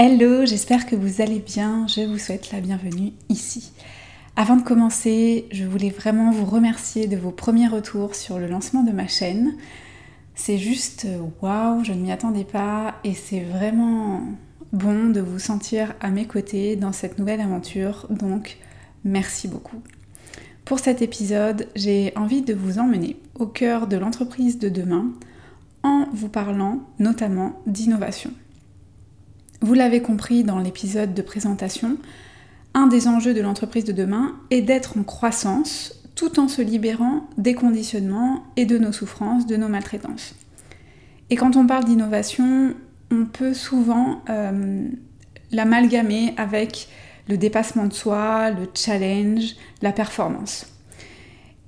Hello, j'espère que vous allez bien. Je vous souhaite la bienvenue ici. Avant de commencer, je voulais vraiment vous remercier de vos premiers retours sur le lancement de ma chaîne. C'est juste waouh, je ne m'y attendais pas et c'est vraiment bon de vous sentir à mes côtés dans cette nouvelle aventure. Donc, merci beaucoup. Pour cet épisode, j'ai envie de vous emmener au cœur de l'entreprise de demain en vous parlant notamment d'innovation. Vous l'avez compris dans l'épisode de présentation, un des enjeux de l'entreprise de demain est d'être en croissance tout en se libérant des conditionnements et de nos souffrances, de nos maltraitances. Et quand on parle d'innovation, on peut souvent euh, l'amalgamer avec le dépassement de soi, le challenge, la performance.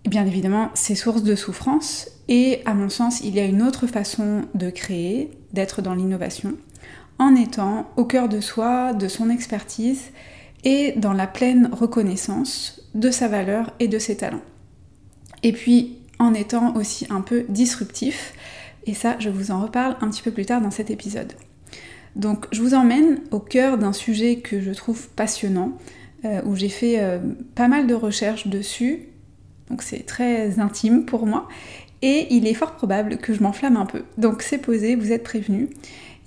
Bien évidemment, c'est source de souffrance et à mon sens, il y a une autre façon de créer, d'être dans l'innovation, en étant au cœur de soi, de son expertise et dans la pleine reconnaissance de sa valeur et de ses talents. Et puis en étant aussi un peu disruptif, et ça je vous en reparle un petit peu plus tard dans cet épisode. Donc je vous emmène au cœur d'un sujet que je trouve passionnant, euh, où j'ai fait euh, pas mal de recherches dessus, donc c'est très intime pour moi, et il est fort probable que je m'enflamme un peu. Donc c'est posé, vous êtes prévenus.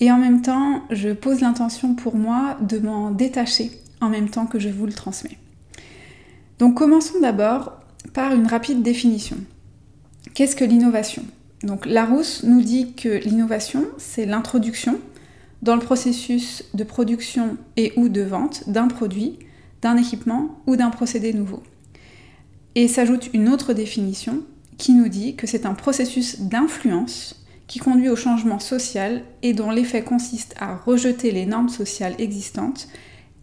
Et en même temps, je pose l'intention pour moi de m'en détacher en même temps que je vous le transmets. Donc commençons d'abord par une rapide définition. Qu'est-ce que l'innovation? Donc Larousse nous dit que l'innovation, c'est l'introduction dans le processus de production et ou de vente d'un produit, d'un équipement ou d'un procédé nouveau. Et s'ajoute une autre définition qui nous dit que c'est un processus d'influence qui conduit au changement social et dont l'effet consiste à rejeter les normes sociales existantes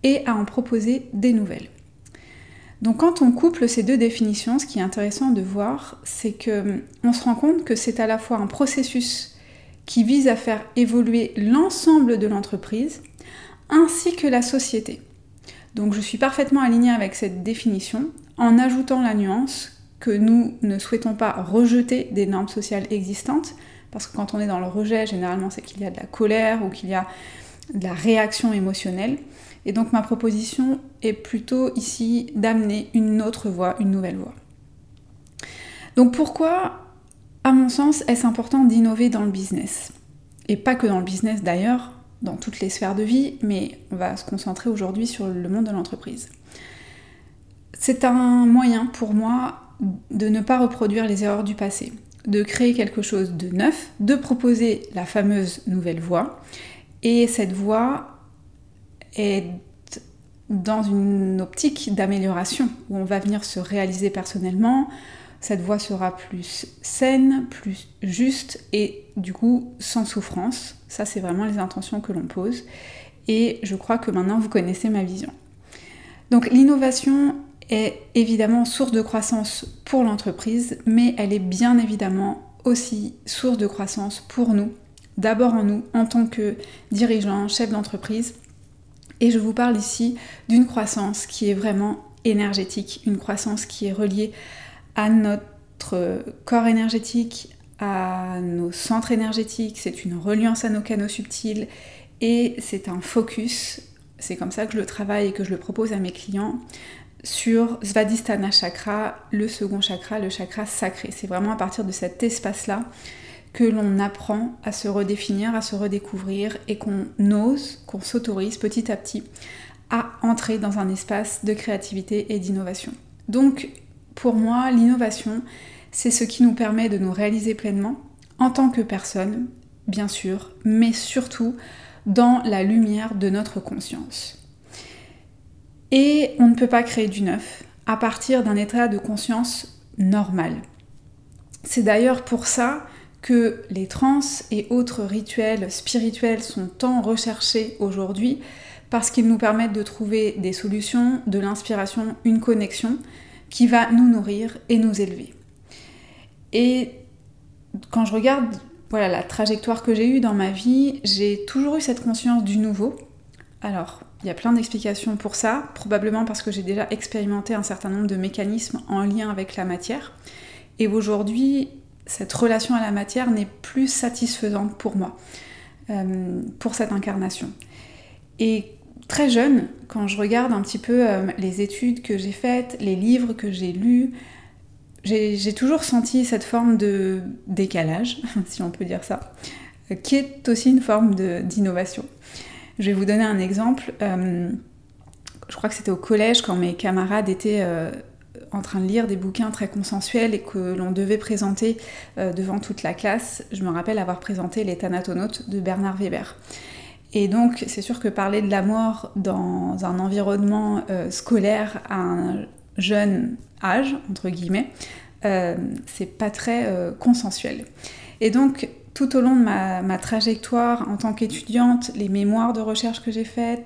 et à en proposer des nouvelles. Donc quand on couple ces deux définitions, ce qui est intéressant de voir, c'est que hum, on se rend compte que c'est à la fois un processus qui vise à faire évoluer l'ensemble de l'entreprise ainsi que la société. Donc je suis parfaitement alignée avec cette définition en ajoutant la nuance que nous ne souhaitons pas rejeter des normes sociales existantes, parce que quand on est dans le rejet, généralement, c'est qu'il y a de la colère ou qu'il y a de la réaction émotionnelle. Et donc ma proposition est plutôt ici d'amener une autre voie, une nouvelle voie. Donc pourquoi, à mon sens, est-ce important d'innover dans le business? Et pas que dans le business d'ailleurs, dans toutes les sphères de vie, mais on va se concentrer aujourd'hui sur le monde de l'entreprise. C'est un moyen pour moi de ne pas reproduire les erreurs du passé de créer quelque chose de neuf, de proposer la fameuse nouvelle voie. Et cette voie est dans une optique d'amélioration où on va venir se réaliser personnellement. Cette voie sera plus saine, plus juste et du coup sans souffrance. Ça, c'est vraiment les intentions que l'on pose. Et je crois que maintenant vous connaissez ma vision. Donc l'innovation est évidemment source de croissance pour l'entreprise, mais elle est bien évidemment aussi source de croissance pour nous, d'abord en nous en tant que dirigeants, chefs d'entreprise. Et je vous parle ici d'une croissance qui est vraiment énergétique, une croissance qui est reliée à notre corps énergétique, à nos centres énergétiques, c'est une reliance à nos canaux subtils et c'est un focus. C'est comme ça que je le travaille et que je le propose à mes clients sur Svadhisthana Chakra, le second chakra, le chakra sacré. C'est vraiment à partir de cet espace-là que l'on apprend à se redéfinir, à se redécouvrir et qu'on ose, qu'on s'autorise petit à petit à entrer dans un espace de créativité et d'innovation. Donc, pour moi, l'innovation, c'est ce qui nous permet de nous réaliser pleinement en tant que personne, bien sûr, mais surtout dans la lumière de notre conscience. Et on ne peut pas créer du neuf à partir d'un état de conscience normal. C'est d'ailleurs pour ça que les trans et autres rituels spirituels sont tant recherchés aujourd'hui parce qu'ils nous permettent de trouver des solutions, de l'inspiration, une connexion qui va nous nourrir et nous élever. Et quand je regarde voilà, la trajectoire que j'ai eue dans ma vie, j'ai toujours eu cette conscience du nouveau. Alors, il y a plein d'explications pour ça, probablement parce que j'ai déjà expérimenté un certain nombre de mécanismes en lien avec la matière. Et aujourd'hui, cette relation à la matière n'est plus satisfaisante pour moi, euh, pour cette incarnation. Et très jeune, quand je regarde un petit peu euh, les études que j'ai faites, les livres que j'ai lus, j'ai toujours senti cette forme de décalage, si on peut dire ça, euh, qui est aussi une forme d'innovation. Je vais vous donner un exemple. Euh, je crois que c'était au collège quand mes camarades étaient en train de lire des bouquins très consensuels et que l'on devait présenter devant toute la classe. Je me rappelle avoir présenté Les Thanatonautes de Bernard Weber. Et donc, c'est sûr que parler de la mort dans un environnement euh, scolaire à un jeune âge, entre guillemets, euh, c'est pas très euh, consensuel. Et donc, tout au long de ma, trajectoire en tant qu'étudiante, les mémoires de recherche que j'ai faites,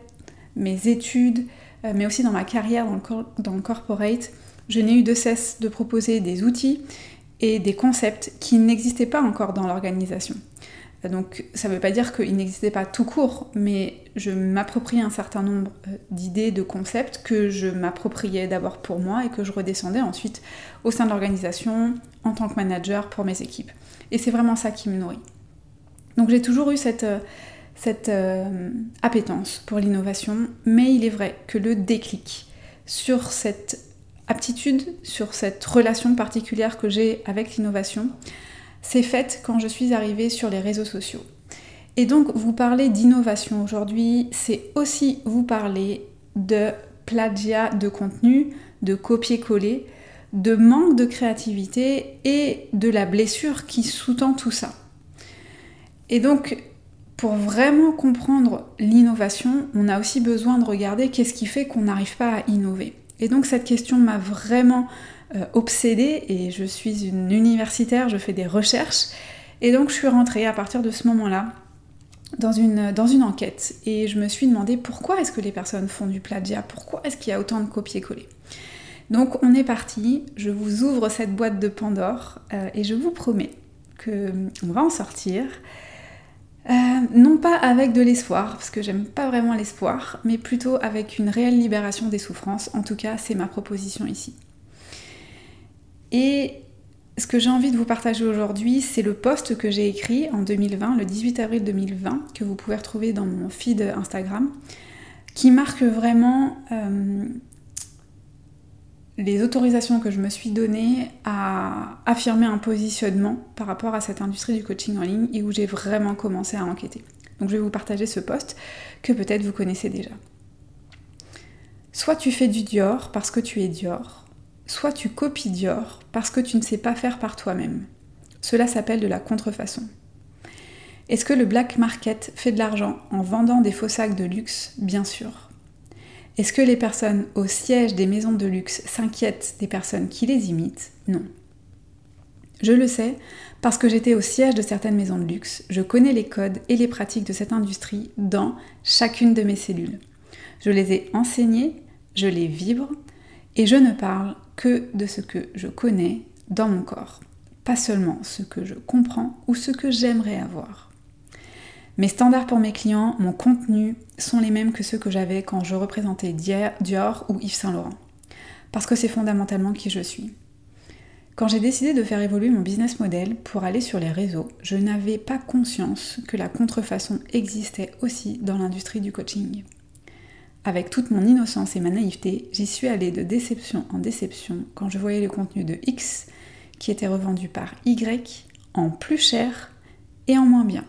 mes études, mais aussi dans ma carrière dans le, corporate, je n'ai eu de cesse de proposer des outils et des concepts qui n'existaient pas encore dans l'organisation. Donc ça ne veut pas dire qu'il n'existait pas tout court, mais je m'approprie un certain nombre euh, d'idées, de concepts que je m'appropriais d'abord pour moi et que je redescendais ensuite au sein de l'organisation en tant que manager pour mes équipes. Et c'est vraiment ça qui me nourrit. Donc j'ai toujours eu cette, euh, cette euh, appétence pour l'innovation, mais il est vrai que le déclic sur cette aptitude, sur cette relation particulière que j'ai avec l'innovation, c'est fait quand je suis arrivée sur les réseaux sociaux. Et donc vous parler d'innovation aujourd'hui, c'est aussi vous parler de plagiat de contenu, de copier-coller, de manque de créativité et de la blessure qui sous-tend tout ça. Et donc, pour vraiment comprendre l'innovation, on a aussi besoin de regarder qu'est-ce qui fait qu'on n'arrive pas à innover. Et donc cette question m'a vraiment euh, obsédée et je suis une universitaire, je fais des recherches. Et donc je suis rentrée à partir de ce moment-là dans une, dans une enquête et je me suis demandé pourquoi est-ce que les personnes font du plagiat, pourquoi est-ce qu'il y a autant de copier-coller? Donc on est parti, je vous ouvre cette boîte de Pandore euh, et je vous promets qu'on va en sortir. Euh, non pas avec de l'espoir, parce que j'aime pas vraiment l'espoir, mais plutôt avec une réelle libération des souffrances. En tout cas, c'est ma proposition ici. Et ce que j'ai envie de vous partager aujourd'hui, c'est le post que j'ai écrit en 2020, le 18 avril 2020, que vous pouvez retrouver dans mon feed Instagram, qui marque vraiment euh, les autorisations que je me suis données à affirmer un positionnement par rapport à cette industrie du coaching en ligne et où j'ai vraiment commencé à enquêter. Donc je vais vous partager ce post que peut-être vous connaissez déjà. Soit tu fais du Dior parce que tu es Dior, soit tu copies Dior parce que tu ne sais pas faire par toi-même. Cela s'appelle de la contrefaçon. Est-ce que le black market fait de l'argent en vendant des faux sacs de luxe? Bien sûr. Est-ce que les personnes au siège des maisons de luxe s'inquiètent des personnes qui les imitent? Non. Je le sais parce que j'étais au siège de certaines maisons de luxe, je connais les codes et les pratiques de cette industrie dans chacune de mes cellules. Je les ai enseignés, je les vibre et je ne parle que de ce que je connais dans mon corps, pas seulement ce que je comprends ou ce que j'aimerais avoir. Mes standards pour mes clients, mon contenu sont les mêmes que ceux que j'avais quand je représentais Dior ou Yves Saint Laurent, parce que c'est fondamentalement qui je suis. Quand j'ai décidé de faire évoluer mon business model pour aller sur les réseaux, je n'avais pas conscience que la contrefaçon existait aussi dans l'industrie du coaching. Avec toute mon innocence et ma naïveté, j'y suis allée de déception en déception quand je voyais le contenu de X qui était revendu par Y en plus cher et en moins bien.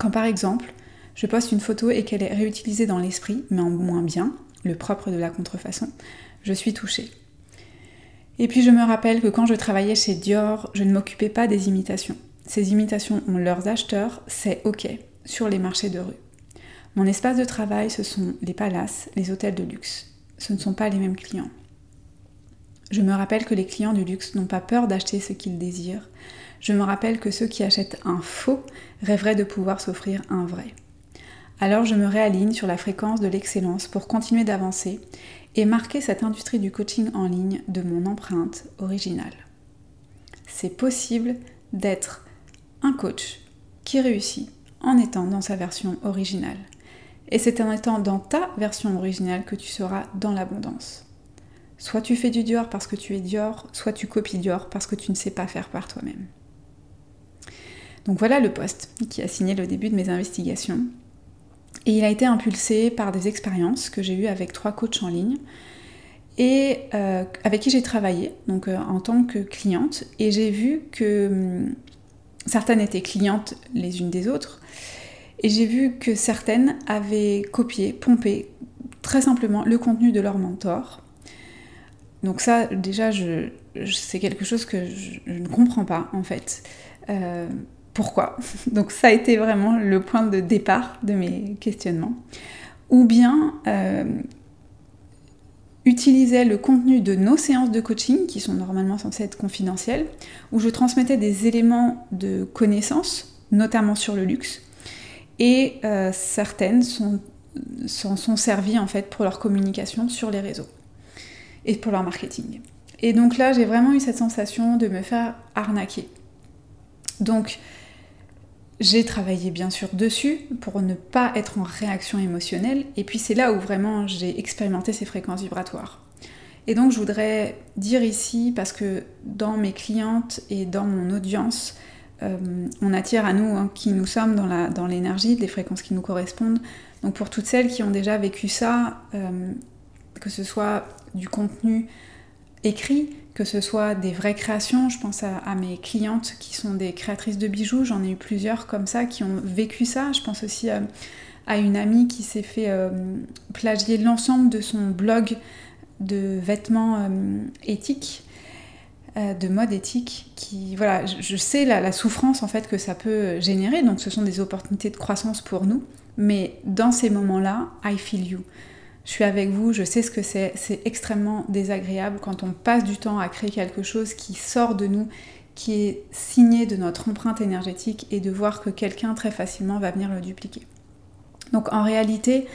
Quand par exemple, je poste une photo et qu'elle est réutilisée dans l'esprit, mais en moins bien, le propre de la contrefaçon, je suis touchée. Et puis je me rappelle que quand je travaillais chez Dior, je ne m'occupais pas des imitations. Ces imitations ont leurs acheteurs, c'est ok, sur les marchés de rue. Mon espace de travail, ce sont les palaces, les hôtels de luxe. Ce ne sont pas les mêmes clients. Je me rappelle que les clients du luxe n'ont pas peur d'acheter ce qu'ils désirent. Je me rappelle que ceux qui achètent un faux rêveraient de pouvoir s'offrir un vrai. Alors je me réaligne sur la fréquence de l'excellence pour continuer d'avancer et marquer cette industrie du coaching en ligne de mon empreinte originale. C'est possible d'être un coach qui réussit en étant dans sa version originale. Et c'est en étant dans ta version originale que tu seras dans l'abondance. Soit tu fais du Dior parce que tu es Dior, soit tu copies Dior parce que tu ne sais pas faire par toi-même. Donc voilà le poste qui a signé le début de mes investigations. Et il a été impulsé par des expériences que j'ai eues avec trois coachs en ligne et euh, avec qui j'ai travaillé, donc euh, en tant que cliente. Et j'ai vu que hum, certaines étaient clientes les unes des autres. Et j'ai vu que certaines avaient copié, pompé très simplement le contenu de leur mentor. Donc ça, déjà, c'est quelque chose que je, ne comprends pas, en fait. Euh, pourquoi Donc ça a été vraiment le point de départ de mes questionnements. Ou bien euh, le contenu de nos séances de coaching, qui sont normalement censées être confidentielles, où je transmettais des éléments de connaissances, notamment sur le luxe, et euh, certaines sont, sont, sont servies en fait pour leur communication sur les réseaux et pour leur marketing. Et donc là, j'ai vraiment eu cette sensation de me faire arnaquer. J'ai travaillé bien sûr dessus pour ne pas être en réaction émotionnelle, et puis c'est là où vraiment j'ai expérimenté ces fréquences vibratoires. Et donc je voudrais dire ici, parce que dans mes clientes et dans mon audience, euh, on attire à nous hein, qui nous sommes dans l'énergie, dans des fréquences qui nous correspondent. Donc pour toutes celles qui ont déjà vécu ça, euh, que ce soit du contenu écrit, que ce soit des vraies créations. Je pense à, mes clientes qui sont des créatrices de bijoux, j'en ai eu plusieurs comme ça qui ont vécu ça. Je pense aussi euh, à, une amie qui s'est fait euh, plagier l'ensemble de son blog de vêtements euh, éthiques de mode éthique qui voilà je, sais la, la, souffrance en fait que ça peut générer donc ce sont des opportunités de croissance pour nous mais dans ces moments là I feel you je suis avec vous, je sais ce que c'est, c'est extrêmement désagréable quand on passe du temps à créer quelque chose qui sort de nous, qui est signé de notre empreinte énergétique et de voir que quelqu'un très facilement va venir le dupliquer. Donc en réalité,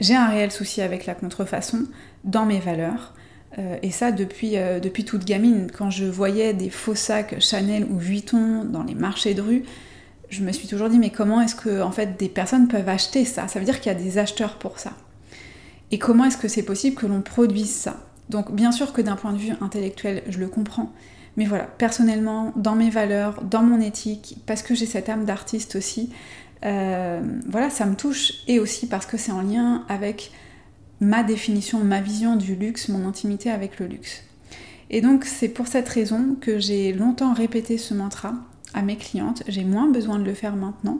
j'ai un réel souci avec la contrefaçon dans mes valeurs. Euh, et ça depuis, euh, depuis toute gamine. Quand je voyais des faux sacs Chanel ou Vuitton dans les marchés de rue, je me suis toujours dit mais comment est-ce que en fait des personnes peuvent acheter ça? Ça veut dire qu'il y a des acheteurs pour ça. Et comment est-ce que c'est possible que l'on produise ça? Donc bien sûr que d'un point de vue intellectuel, je le comprends. Mais voilà, personnellement, dans mes valeurs, dans mon éthique, parce que j'ai cette âme d'artiste aussi, euh, voilà, ça me touche. Et aussi parce que c'est en lien avec ma définition, ma vision du luxe, mon intimité avec le luxe. Et donc c'est pour cette raison que j'ai longtemps répété ce mantra à mes clientes. J'ai moins besoin de le faire maintenant,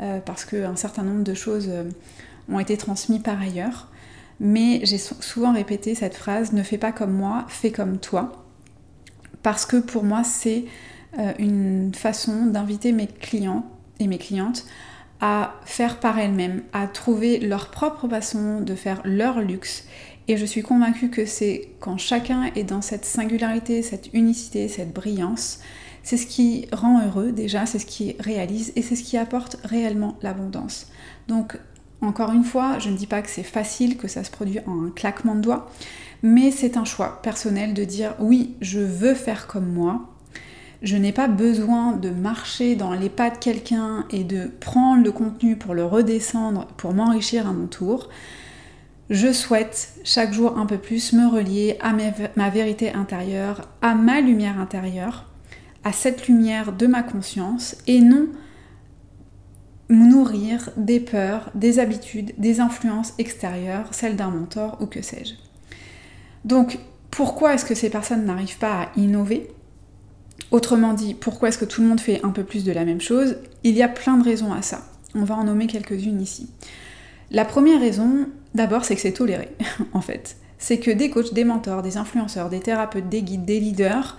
euh, parce qu'un certain nombre de choses euh, ont été transmises par ailleurs mais j'ai souvent répété cette phrase ne fais pas comme moi, fais comme toi. Parce que pour moi, c'est euh, une façon d'inviter mes clients et mes clientes à faire par elles-mêmes, à trouver leur propre façon de faire leur luxe. Et je suis convaincue que c'est quand chacun est dans cette singularité, cette unicité, cette brillance, c'est ce qui rend heureux déjà, c'est ce qui réalise et c'est ce qui apporte réellement l'abondance. Donc encore une fois, je ne dis pas que c'est facile, que ça se produit en un claquement de doigts, mais c'est un choix personnel de dire oui, je veux faire comme moi. Je n'ai pas besoin de marcher dans les pas de quelqu'un et de prendre le contenu pour le redescendre, pour m'enrichir à mon tour. Je souhaite chaque jour un peu plus me relier à ma vérité intérieure, à ma lumière intérieure, à cette lumière de ma conscience et non nourrir des peurs, des habitudes, des influences extérieures, celles d'un mentor ou que sais-je. Donc, pourquoi est-ce que ces personnes n'arrivent pas à innover? Autrement dit, pourquoi est-ce que tout le monde fait un peu plus de la même chose? Il y a plein de raisons à ça. On va en nommer quelques-unes ici. La première raison, d'abord, c'est que c'est toléré, en fait. C'est que des coachs, des mentors, des influenceurs, des thérapeutes, des guides, des leaders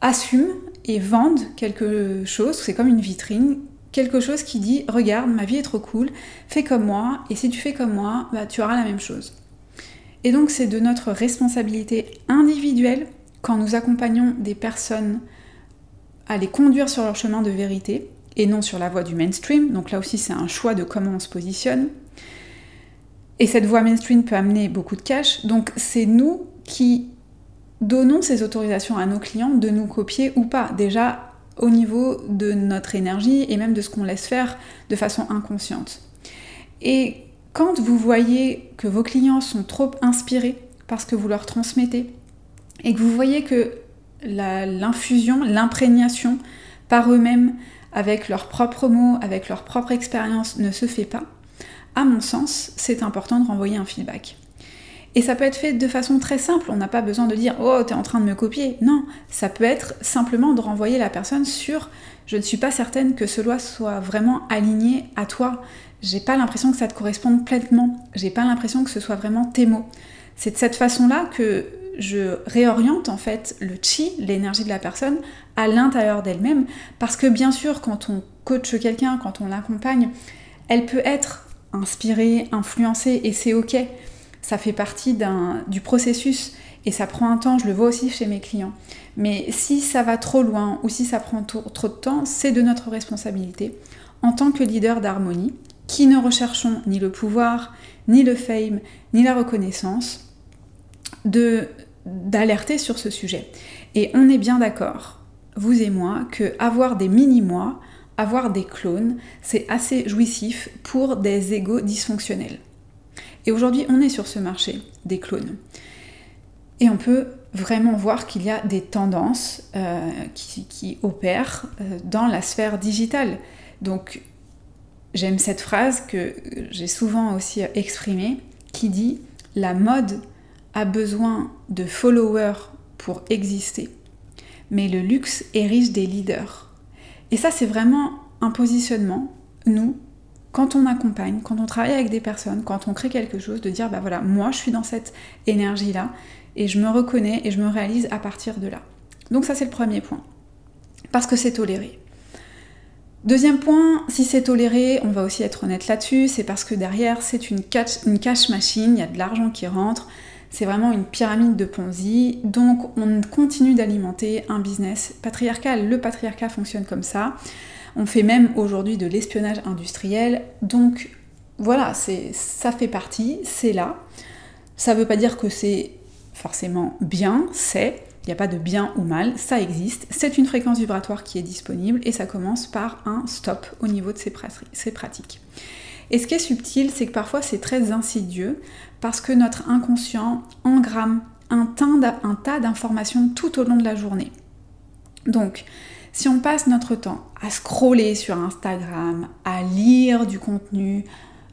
assument et vendent quelque chose, c'est comme une vitrine, quelque chose qui dit regarde, ma vie est trop cool, fais comme moi, et si tu fais comme moi, bah, tu auras la même chose. Et donc c'est de notre responsabilité individuelle quand nous accompagnons des personnes à les conduire sur leur chemin de vérité et non sur la voie du mainstream. Donc là aussi c'est un choix de comment on se positionne. Et cette voie mainstream peut amener beaucoup de cash. Donc c'est nous qui donnons ces autorisations à nos clients de nous copier ou pas. Déjà, au niveau de notre énergie et même de ce qu'on laisse faire de façon inconsciente. Et quand vous voyez que vos clients sont trop inspirés parce que vous leur transmettez et que vous voyez que l'infusion, l'imprégnation par eux-mêmes avec leurs propres mots, avec leur propre expérience ne se fait pas, à mon sens, c'est important de renvoyer un feedback. Et ça peut être fait de façon très simple, on n'a pas besoin de dire Oh, t'es en train de me copier. Non, ça peut être simplement de renvoyer la personne sur Je ne suis pas certaine que cela soit vraiment aligné à toi. J'ai pas l'impression que ça te corresponde pleinement. J'ai pas l'impression que ce soit vraiment tes mots. C'est de cette façon-là que je réoriente en fait le chi, l'énergie de la personne, à l'intérieur d'elle-même. Parce que bien sûr, quand on coach quelqu'un, quand on l'accompagne, elle peut être inspirée, influencée, et c'est ok. Ça fait partie du processus et ça prend un temps, je le vois aussi chez mes clients. Mais si ça va trop loin ou si ça prend trop de temps, c'est de notre responsabilité en tant que leader d'harmonie, qui ne recherchons ni le pouvoir, ni le fame, ni la reconnaissance, d'alerter sur ce sujet. Et on est bien d'accord, vous et moi, que avoir des mini-moi, avoir des clones, c'est assez jouissif pour des égaux dysfonctionnels. Et aujourd'hui, on est sur ce marché des clones. Et on peut vraiment voir qu'il y a des tendances euh, qui, opèrent euh, dans la sphère digitale. Donc, j'aime cette phrase que j'ai souvent aussi exprimée qui dit La mode a besoin de followers pour exister, mais le luxe riche des leaders. Et ça, c'est vraiment un positionnement, nous, quand on accompagne, quand on travaille avec des personnes, quand on crée quelque chose, de dire, bah voilà, moi, je suis dans cette énergie-là, et je me reconnais et je me réalise à partir de là. Donc ça, c'est le premier point. Parce que c'est toléré. Deuxième point, si c'est toléré, on va aussi être honnête là-dessus, c'est parce que derrière, c'est une cash, une cash machine, il y a de l'argent qui rentre, c'est vraiment une pyramide de Ponzi, donc on continue d'alimenter un business patriarcal. Le patriarcat fonctionne comme ça. On fait même aujourd'hui de l'espionnage industriel, donc voilà, ça fait partie, c'est là. Ça ne veut pas dire que c'est forcément bien, c'est, il n'y a pas de bien ou mal, ça existe, c'est une fréquence vibratoire qui est disponible et ça commence par un stop au niveau de ces pratiques. Et ce qui est subtil, c'est que parfois c'est très insidieux parce que notre inconscient engramme un, tas d'informations tout au long de la journée. Donc, si on passe notre temps à scroller sur Instagram, à lire du contenu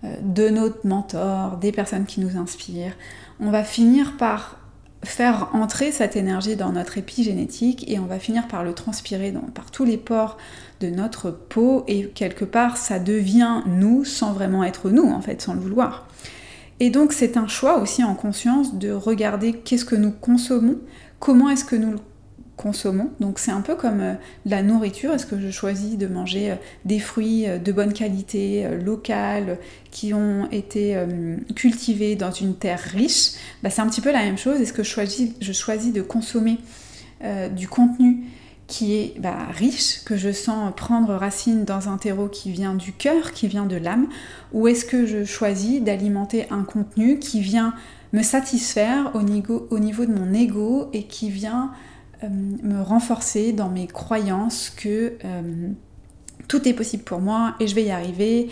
euh, de notre mentor, des personnes qui nous inspirent, on va finir par faire entrer cette énergie dans notre épigénétique et on va finir par le transpirer par tous les pores de notre peau et quelque part ça devient nous sans vraiment être nous en fait, sans le vouloir. Et donc c'est un choix aussi en conscience de regarder qu'est-ce que nous consommons, comment est-ce que nous le consommons. Donc c'est un peu comme euh, la nourriture. Est-ce que je choisis de manger euh, des fruits euh, de bonne qualité, locales, qui ont été cultivés dans une terre riche? Bah, C'est un petit peu la même chose. Est-ce que je choisis, de consommer du contenu qui est bah, riche, que je sens prendre racine dans un terreau qui vient du cœur, qui vient de l'âme, ou est-ce que je choisis d'alimenter un contenu qui vient me satisfaire au niveau, au niveau de mon ego et qui vient me renforcer dans mes croyances que euh, tout est possible pour moi et je vais y arriver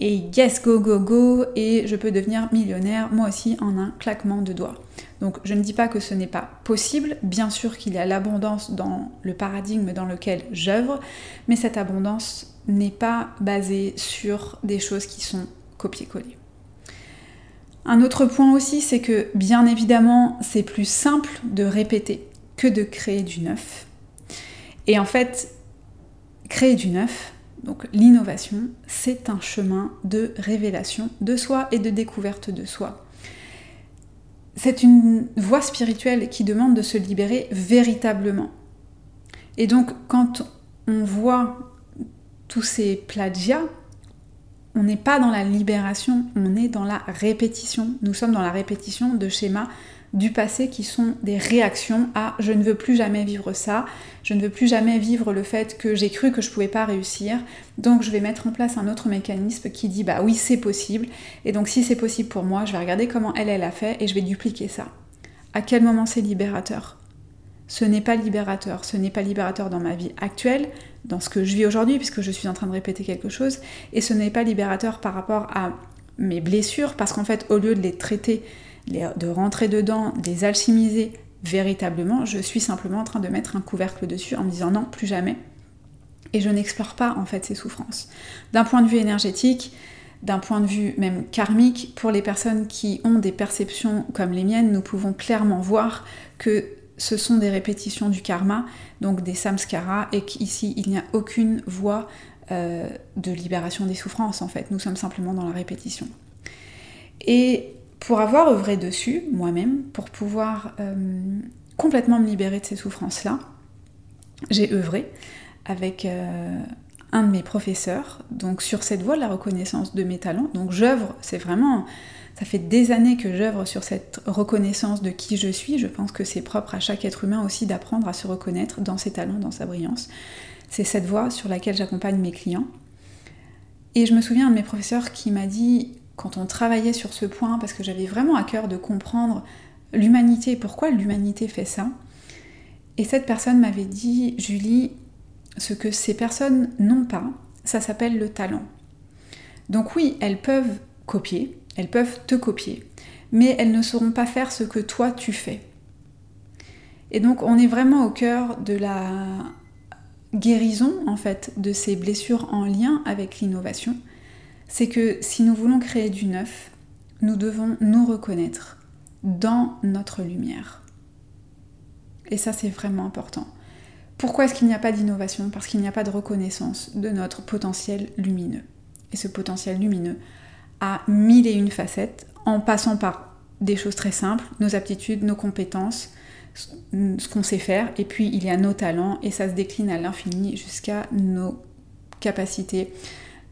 et yes go go go et je peux devenir millionnaire moi aussi en un claquement de doigts. Donc je ne dis pas que ce n'est pas possible, bien sûr qu'il y a l'abondance dans le paradigme dans lequel j'œuvre, mais cette abondance n'est pas basée sur des choses qui sont copier-coller. Un autre point aussi, c'est que bien évidemment, c'est plus simple de répéter que de créer du neuf. Et en fait, créer du neuf, donc l'innovation, c'est un chemin de révélation de soi et de découverte de soi c'est une voie spirituelle qui demande de se libérer véritablement. Et donc quand on voit tous ces plagiats, on n'est pas dans la libération, on est dans la répétition. Nous sommes dans la répétition de schémas du passé qui sont des réactions à je ne veux plus jamais vivre ça, je ne veux plus jamais vivre le fait que j'ai cru que je pouvais pas réussir, donc je vais mettre en place un autre mécanisme qui dit bah oui c'est possible, et donc si c'est possible pour moi, je vais regarder comment elle elle a fait et je vais dupliquer ça. À quel moment c'est libérateur? Ce n'est pas libérateur, ce n'est pas libérateur dans ma vie actuelle, dans ce que je vis aujourd'hui puisque je suis en train de répéter quelque chose, et ce n'est pas libérateur par rapport à mes blessures parce qu'en fait au lieu de les traiter de rentrer dedans, de les alchimiser véritablement, je suis simplement en train de mettre un couvercle dessus en me disant non, plus jamais. Et je n'explore pas en fait ces souffrances. D'un point de vue énergétique, d'un point de vue même karmique, pour les personnes qui ont des perceptions comme les miennes, nous pouvons clairement voir que ce sont des répétitions du karma, donc des samskaras, et qu'ici il n'y a aucune voie euh, de libération des souffrances en fait. Nous sommes simplement dans la répétition. Et pour avoir œuvré dessus, moi-même, pour pouvoir euh, complètement me libérer de ces souffrances-là, j'ai œuvré avec euh, un de mes professeurs, donc sur cette voie de la reconnaissance de mes talents. Donc j'œuvre, c'est vraiment, ça fait des années que j'œuvre sur cette reconnaissance de qui je suis. Je pense que c'est propre à chaque être humain aussi d'apprendre à se reconnaître dans ses talents, dans sa brillance. C'est cette voie sur laquelle j'accompagne mes clients. Et je me souviens de mes professeurs qui m'a dit, quand on travaillait sur ce point, parce que j'avais vraiment à cœur de comprendre l'humanité, pourquoi l'humanité fait ça, et cette personne m'avait dit, Julie, ce que ces personnes n'ont pas, ça s'appelle le talent. Donc oui, elles peuvent copier, elles peuvent te copier, mais elles ne sauront pas faire ce que toi tu fais. Et donc on est vraiment au cœur de la guérison en fait de ces blessures en lien avec l'innovation. C'est que si nous voulons créer du neuf, nous devons nous reconnaître dans notre lumière. Et ça c'est vraiment important. Pourquoi est-ce qu'il n'y a pas d'innovation? Parce qu'il n'y a pas de reconnaissance de notre potentiel lumineux. Et ce potentiel lumineux a mille et une facettes en passant par des choses très simples, nos aptitudes, nos compétences, ce qu'on sait faire, et puis il y a nos talents, et ça se décline à l'infini jusqu'à nos capacités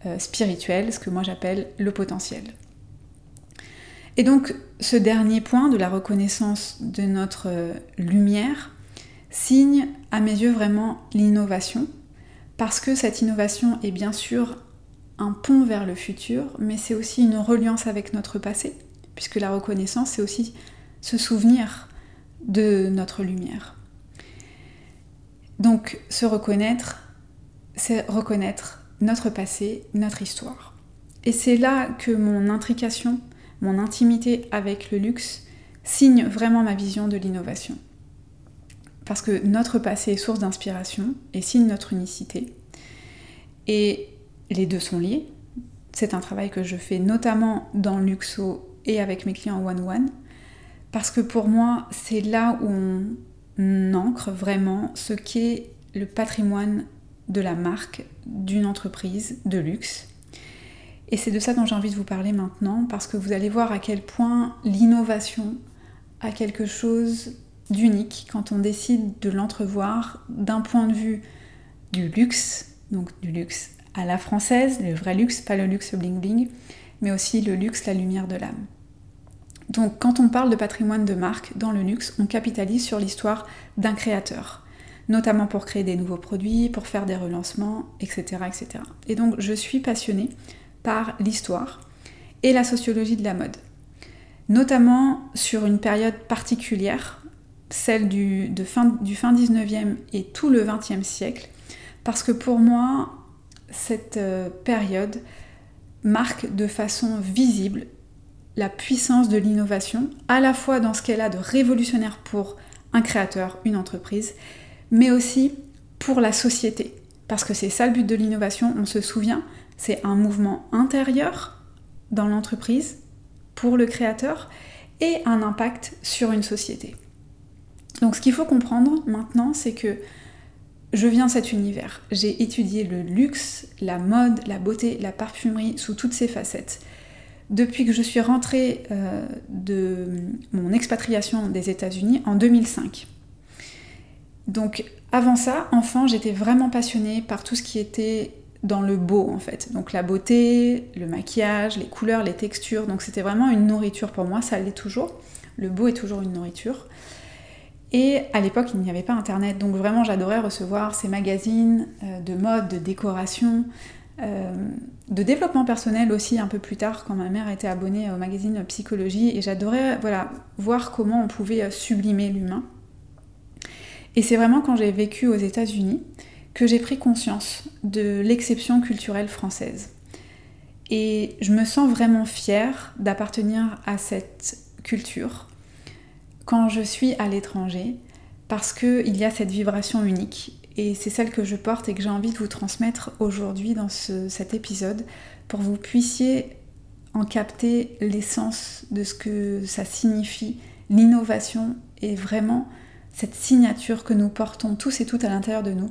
euh, spirituelles, ce que moi j'appelle le potentiel. Et donc ce dernier point de la reconnaissance de notre euh, lumière, signe à mes yeux vraiment l'innovation, parce que cette innovation est bien sûr un pont vers le futur, mais c'est aussi une reliance avec notre passé, puisque la reconnaissance, c'est aussi se souvenir de notre lumière. Donc se reconnaître, c'est reconnaître notre passé, notre histoire. Et c'est là que mon intrication, mon intimité avec le luxe signe vraiment ma vision de l'innovation parce que notre passé est source d'inspiration et signe notre unicité. Et les deux sont liés. C'est un travail que je fais notamment dans Luxo et avec mes clients one-one, parce que pour moi, c'est là où on ancre vraiment ce qu'est le patrimoine de la marque d'une entreprise de luxe. Et c'est de ça dont j'ai envie de vous parler maintenant, parce que vous allez voir à quel point l'innovation a quelque chose d'unique quand on décide de l'entrevoir d'un point de vue du luxe, donc du luxe à la française, le vrai luxe, pas le luxe bling bling, mais aussi le luxe, la lumière de l'âme. Donc quand on parle de patrimoine de marque dans le luxe, on capitalise sur l'histoire d'un créateur, notamment pour créer des nouveaux produits, pour faire des relancements, etc. etc. Et donc je suis passionnée par l'histoire et la sociologie de la mode, notamment sur une période particulière celle du, fin, du fin 19e et tout le 20e siècle, parce que pour moi, cette euh, période marque de façon visible la puissance de l'innovation, à la fois dans ce qu'elle a de révolutionnaire pour un créateur, une entreprise, mais aussi pour la société. Parce que c'est ça le but de l'innovation, on se souvient, c'est un mouvement intérieur dans l'entreprise pour le créateur et un impact sur une société. Donc ce qu'il faut comprendre maintenant, c'est que je viens de cet univers. J'ai étudié le luxe, la mode, la beauté, la parfumerie sous toutes ses facettes. Depuis que je suis rentrée euh, de mon expatriation des États-Unis en 2005. Donc avant ça, enfant, j'étais vraiment passionnée par tout ce qui était dans le beau en fait. Donc la beauté, le maquillage, les couleurs, les textures. Donc c'était vraiment une nourriture pour moi, ça l'est toujours. Le beau est toujours une nourriture. Et à l'époque, il n'y avait pas Internet, donc vraiment j'adorais recevoir ces magazines euh, de mode, de décoration, euh, de développement personnel aussi un peu plus tard quand ma mère était abonnée au magazine Psychologie et j'adorais voilà, voir comment on pouvait euh, sublimer l'humain. Et c'est vraiment quand j'ai vécu aux États-Unis que j'ai pris conscience de l'exception culturelle française. Et je me sens vraiment fière d'appartenir à cette culture quand je suis à l'étranger parce qu'il y a cette vibration unique et c'est celle que je porte et que j'ai envie de vous transmettre aujourd'hui dans cet épisode pour que vous puissiez en capter l'essence de ce que ça signifie, l'innovation et vraiment cette signature que nous portons tous et toutes à l'intérieur de nous,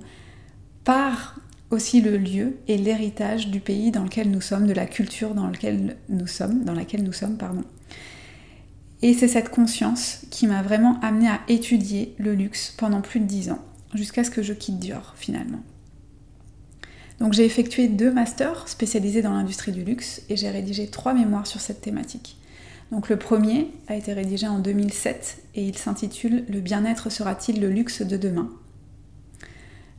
par aussi le lieu et l'héritage du pays dans lequel nous sommes, de la culture dans laquelle nous sommes, dans laquelle nous sommes, pardon. Et c'est cette conscience qui m'a vraiment amené à étudier le luxe pendant plus de dix ans, jusqu'à ce que je quitte Dior finalement. Donc j'ai effectué deux masters spécialisés dans l'industrie du luxe et j'ai rédigé trois mémoires sur cette thématique. Donc le premier a été rédigé en 2007 et il s'intitule Le bien-être sera-t-il le luxe de demain?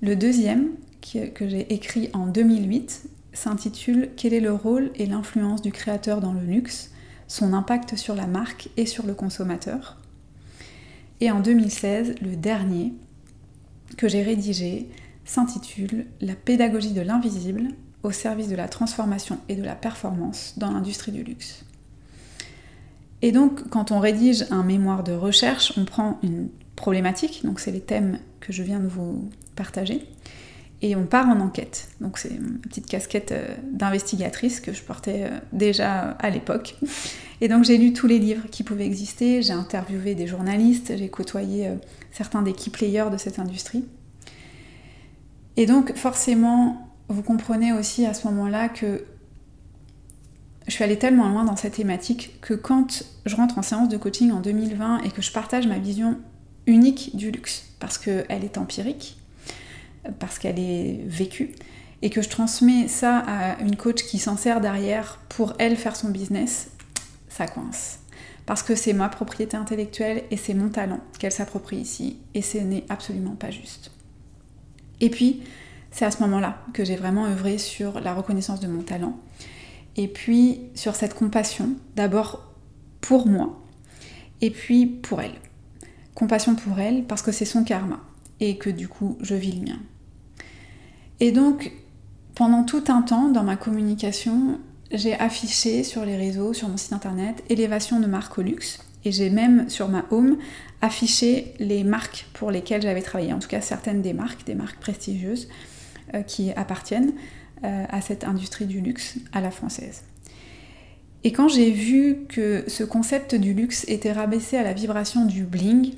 Le deuxième, que j'ai écrit en 2008, s'intitule Quel est le rôle et l'influence du créateur dans le luxe, son impact sur la marque et sur le consommateur? Et en 2016, le dernier que j'ai rédigé s'intitule La pédagogie de l'invisible au service de la transformation et de la performance dans l'industrie du luxe. Et donc, quand on rédige un mémoire de recherche, on prend une problématique, donc c'est les thèmes que je viens de vous partager, et on part en enquête. Donc c'est une petite casquette euh, d'investigatrice que je portais euh, déjà à l'époque. Et donc j'ai lu tous les livres qui pouvaient exister, j'ai interviewé des journalistes, j'ai côtoyé euh, certains des key players de cette industrie. Et donc forcément, vous comprenez aussi à ce moment-là que je suis allée tellement loin dans cette thématique que quand je rentre en séance de coaching en 2020 et que je partage ma vision unique du luxe, parce qu'elle est empirique, parce qu'elle est vécue, et que je transmets ça à une coach qui s'en sert derrière pour elle faire son business, ça coince. Parce que c'est ma propriété intellectuelle et c'est mon talent qu'elle s'approprie ici, et ce n'est absolument pas juste. Et puis, c'est à ce moment-là que j'ai vraiment œuvré sur la reconnaissance de mon talent, et puis sur cette compassion, d'abord pour moi, et puis pour elle. Compassion pour elle parce que c'est son karma et que du coup je vis le mien. Et donc pendant tout un temps dans ma communication, j'ai affiché sur les réseaux, sur mon site internet, élévation de marque au luxe. Et j'ai même sur ma home affiché les marques pour lesquelles j'avais travaillé, en tout cas certaines des marques, des marques prestigieuses euh, qui appartiennent. Euh, à cette industrie du luxe à la française. Et quand j'ai vu que ce concept du luxe était rabaissé à la vibration du bling,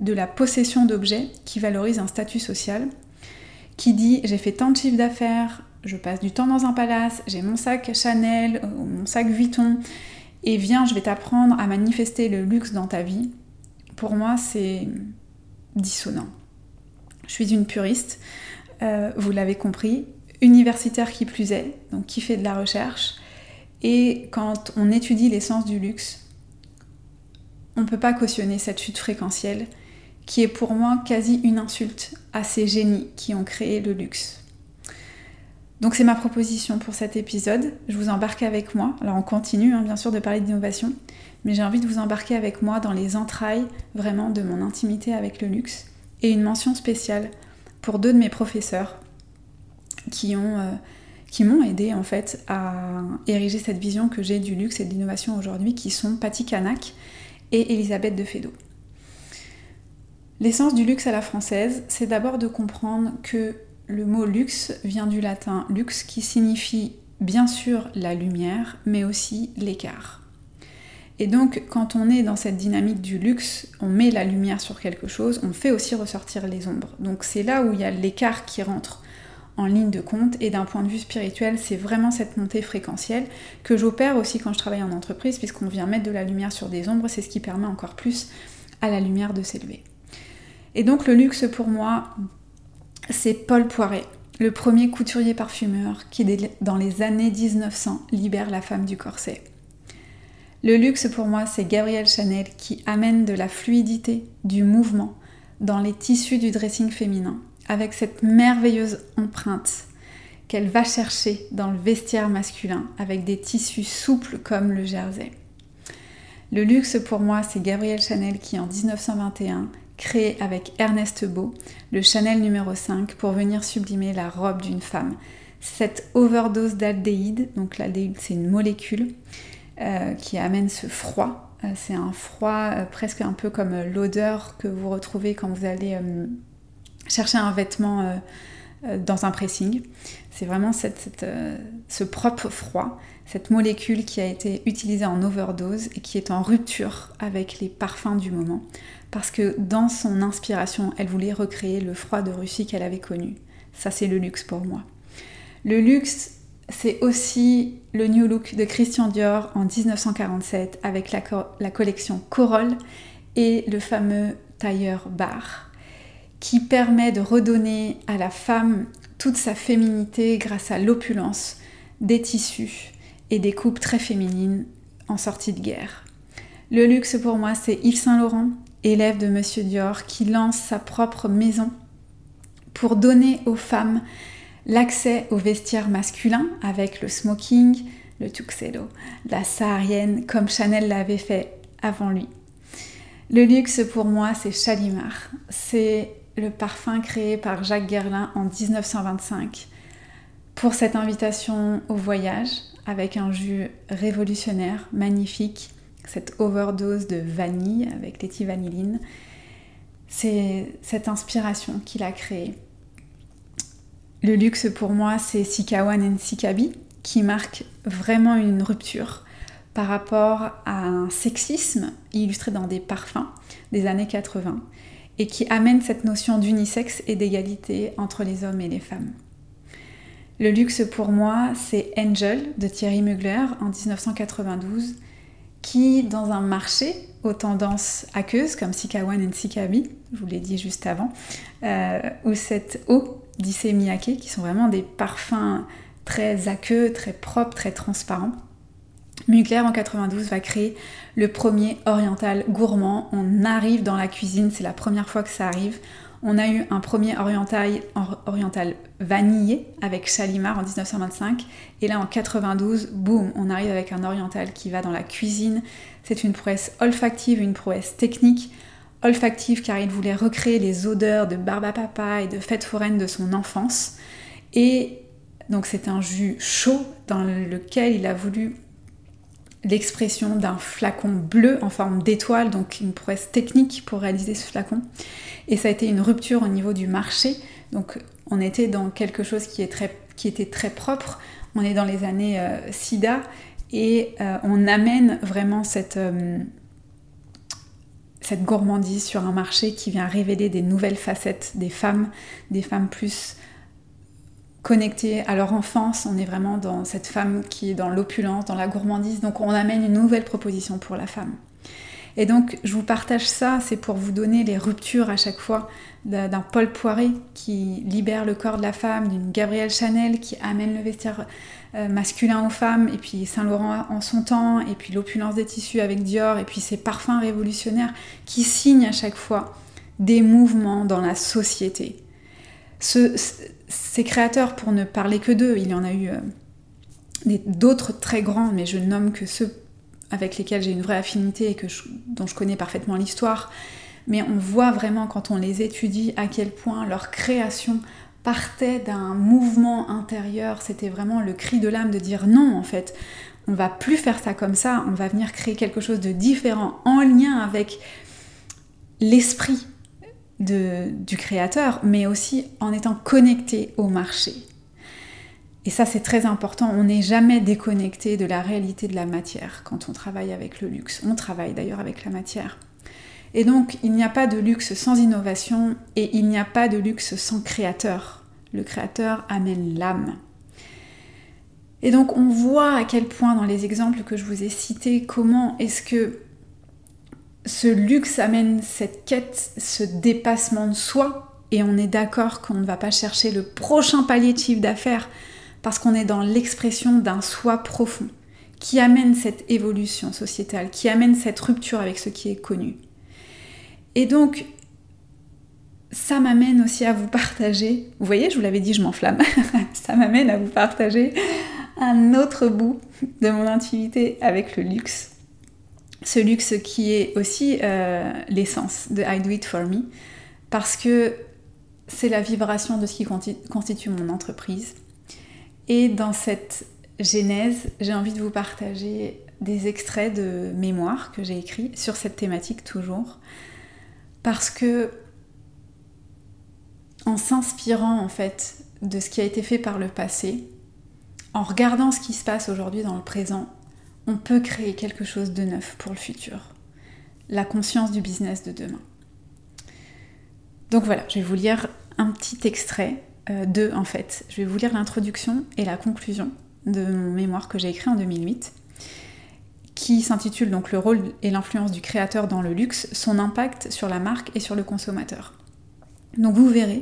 de la possession d'objets qui valorise un statut social, qui dit j'ai fait tant de chiffres d'affaires, je passe du temps dans un palace, j'ai mon sac Chanel, mon sac Vuitton, et viens, je vais t'apprendre à manifester le luxe dans ta vie, pour moi c'est dissonant. Je suis une puriste, euh, vous l'avez compris, universitaire qui plus est, donc qui fait de la recherche. Et quand on étudie l'essence du luxe, on ne peut pas cautionner cette chute fréquentielle qui est pour moi quasi une insulte à ces génies qui ont créé le luxe. Donc c'est ma proposition pour cet épisode. Je vous embarque avec moi. Alors on continue hein, bien sûr de parler d'innovation, mais j'ai envie de vous embarquer avec moi dans les entrailles vraiment de mon intimité avec le luxe et une mention spéciale pour deux de mes professeurs qui ont euh, qui m'ont aidé en fait à ériger cette vision que j'ai du luxe et de l'innovation aujourd'hui, qui sont Patty Canac et Elisabeth de Fédot. L'essence du luxe à la française, c'est d'abord de comprendre que le mot luxe vient du latin lux qui signifie bien sûr la lumière, mais aussi l'écart. Et donc, quand on est dans cette dynamique du luxe, on met la lumière sur quelque chose, on fait aussi ressortir les ombres. Donc, c'est là où il y a l'écart qui rentre en ligne de compte et d'un point de vue spirituel, c'est vraiment cette montée fréquentielle que j'opère aussi quand je travaille en entreprise puisqu'on vient mettre de la lumière sur des ombres, c'est ce qui permet encore plus à la lumière de s'élever. Et donc le luxe pour moi, c'est Paul Poiret, le premier couturier parfumeur qui dans les années 1900 libère la femme du corset. Le luxe pour moi, c'est Gabrielle Chanel qui amène de la fluidité, du mouvement dans les tissus du dressing féminin avec cette merveilleuse empreinte qu'elle va chercher dans le vestiaire masculin avec des tissus souples comme le jersey. Le luxe pour moi, c'est Gabrielle Chanel qui en 1921 crée avec Ernest Beau le Chanel numéro 5 pour venir sublimer la robe d'une femme. Cette overdose d'aldéhyde, donc l'aldéhyde c'est une molécule euh, qui amène ce froid. Euh, c'est un froid euh, presque un peu comme l'odeur que vous retrouvez quand vous allez chercher un vêtement euh, euh, dans un pressing. C'est vraiment euh, ce propre froid, cette molécule qui a été utilisée en overdose et qui est en rupture avec les parfums du moment. Parce que dans son inspiration, elle voulait recréer le froid de Russie qu'elle avait connu. Ça, c'est le luxe pour moi. Le luxe, c'est aussi le New Look de Christian Dior en 1947 avec la, la collection Corolle et le fameux tailleur bar qui permet de redonner à la femme toute sa féminité grâce à l'opulence des tissus et des coupes très féminines en sortie de guerre. Le luxe pour moi, c'est Yves Saint Laurent, élève de Monsieur Dior, qui lance sa propre maison pour donner aux femmes l'accès au vestiaire masculin avec le smoking, le tuxedo, la saharienne comme Chanel l'avait fait avant lui. Le luxe pour moi, c'est Chalimar. C'est le parfum créé par Jacques Guerlain en 1925 pour cette invitation au voyage avec un jus révolutionnaire, magnifique, cette overdose de vanille avec l'éthyvanilline. C'est cette inspiration qu'il a créée. Le luxe pour moi, c'est Sikawan and Sikabi qui marque vraiment une rupture par rapport à un sexisme illustré dans des parfums des années 80 et qui amène cette notion d'unisexe et d'égalité entre les hommes et les femmes. Le luxe pour moi, c'est Angel de Thierry Mugler en 1992 qui, dans un marché aux tendances aqueuses comme Sikawan et Sikabi, je vous l'ai dit juste avant, euh, ou cette eau d'Issey qui sont vraiment des parfums très aqueux, très propres, très transparents. Mugler en 92 va créer le premier oriental gourmand. On arrive dans la cuisine, c'est la première fois que ça arrive. On a eu un premier oriental, oriental vanillé avec Chalimar en 1925. Et là en 92, boum, on arrive avec un oriental qui va dans la cuisine. C'est une prouesse olfactive, une prouesse technique. Olfactive car il voulait recréer les odeurs de barbe à papa et de fête foraine de son enfance. Et donc c'est un jus chaud dans lequel il a voulu l'expression d'un flacon bleu en forme d'étoile, donc une prouesse technique pour réaliser ce flacon. Et ça a été une rupture au niveau du marché. Donc on était dans quelque chose qui, était très propre. On est dans les années euh, SIDA et euh, on amène vraiment cette, euh, cette gourmandise sur un marché qui vient révéler des nouvelles facettes des femmes, des femmes plus connectés à leur enfance. On est vraiment dans cette femme qui est dans l'opulence, dans la gourmandise. Donc on amène une nouvelle proposition pour la femme. Et donc je vous partage ça, c'est pour vous donner les ruptures à chaque fois d'un Paul Poiret qui libère le corps de la femme, d'une Gabrielle Chanel qui amène le vestiaire euh, masculin aux femmes, et puis Saint Laurent en son temps, et puis l'opulence des tissus avec Dior, et puis ces parfums révolutionnaires qui signent à chaque fois des mouvements dans la société. Ce, ces créateurs, pour ne parler que d'eux, il y en a eu euh, d'autres très grands, mais je nomme que ceux avec lesquels j'ai une vraie affinité et dont je connais parfaitement l'histoire. Mais on voit vraiment quand on les étudie à quel point leur création partait d'un mouvement intérieur. C'était vraiment le cri de l'âme de dire non, en fait, on va plus faire ça comme ça, on va venir créer quelque chose de différent en lien avec l'esprit du créateur, mais aussi en étant connecté au marché. Et ça, c'est très important. On n'est jamais déconnecté de la réalité de la matière quand on travaille avec le luxe. On travaille d'ailleurs avec la matière. Et donc, il n'y a pas de luxe sans innovation et il n'y a pas de luxe sans créateur. Le créateur amène l'âme. Et donc, on voit à quel point dans les exemples que je vous ai cités, comment est-ce que ce luxe amène cette quête, ce dépassement de soi, et on est d'accord qu'on ne va pas chercher le prochain palier de chiffre d'affaires parce qu'on est dans l'expression d'un soi profond qui amène cette évolution sociétale, qui amène cette rupture avec ce qui est connu. Et donc, ça m'amène aussi à vous partager, vous voyez, je vous l'avais dit, je m'enflamme, ça m'amène à vous partager un autre bout de mon intimité avec le luxe ce luxe qui est aussi euh, l'essence de I Do It For Me, parce que c'est la vibration de ce qui constitue mon entreprise. Et dans cette genèse, j'ai envie de vous partager des extraits de mémoires que j'ai écrits sur cette thématique toujours, parce que en s'inspirant en fait de ce qui a été fait par le passé, en regardant ce qui se passe aujourd'hui dans le présent, on peut créer quelque chose de neuf pour le futur. La conscience du business de demain. Donc voilà, je vais vous lire un petit extrait, euh, de en fait. Je vais vous lire l'introduction et la conclusion de mon mémoire que j'ai écrit en 2008, qui s'intitule donc Le rôle et l'influence du créateur dans le luxe, son impact sur la marque et sur le consommateur. Donc vous verrez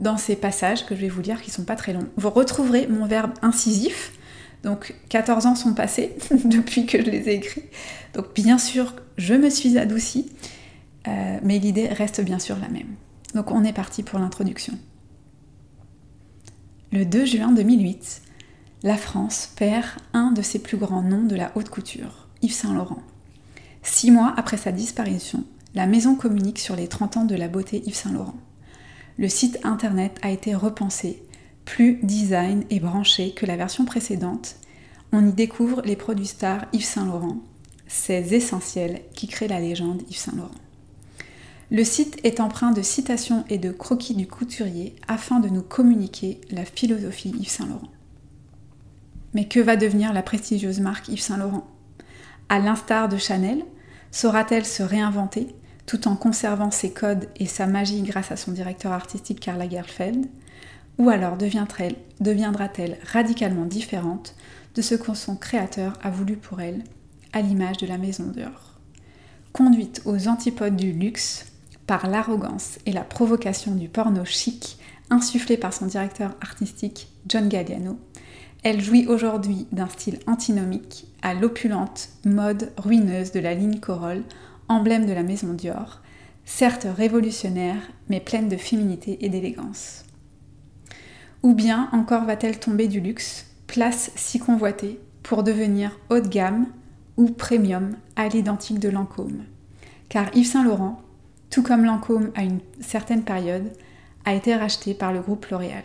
dans ces passages que je vais vous lire qui sont pas très longs, vous retrouverez mon verbe incisif. Donc 14 ans sont passés depuis que je les ai écrits. Donc bien sûr, je me suis adoucie, euh, mais l'idée reste bien sûr la même. Donc on est parti pour l'introduction. Le 2 juin 2008, la France perd un de ses plus grands noms de la haute couture, Yves Saint Laurent. Six mois après sa disparition, la maison communique sur les 30 ans de la beauté Yves Saint Laurent. Le site internet a été repensé, plus design et branché que la version précédente. On y découvre les produits stars Yves Saint Laurent, ces essentiels qui créent la légende Yves Saint Laurent. Le site est empreint de citations et de croquis du couturier afin de nous communiquer la philosophie Yves Saint Laurent. Mais que va devenir la prestigieuse marque Yves Saint Laurent? À l'instar de Chanel, saura-t-elle se réinventer tout en conservant ses codes et sa magie grâce à son directeur artistique Karl Lagerfeld? Ou alors deviendra-t-elle radicalement différente de ce que son créateur a voulu pour elle, à l'image de la maison d'or? Conduite aux antipodes du luxe, par l'arrogance et la provocation du porno chic insufflé par son directeur artistique John Galliano, elle jouit aujourd'hui d'un style antinomique à l'opulente mode ruineuse de la ligne Corolle, emblème de la maison Dior, certes révolutionnaire mais pleine de féminité et d'élégance. Ou bien encore va-t-elle tomber du luxe, place si convoitée, pour devenir haut de gamme ou premium à l'identique de Lancôme. Car Yves Saint Laurent tout comme Lancôme à une certaine période, a été racheté par le groupe L'Oréal.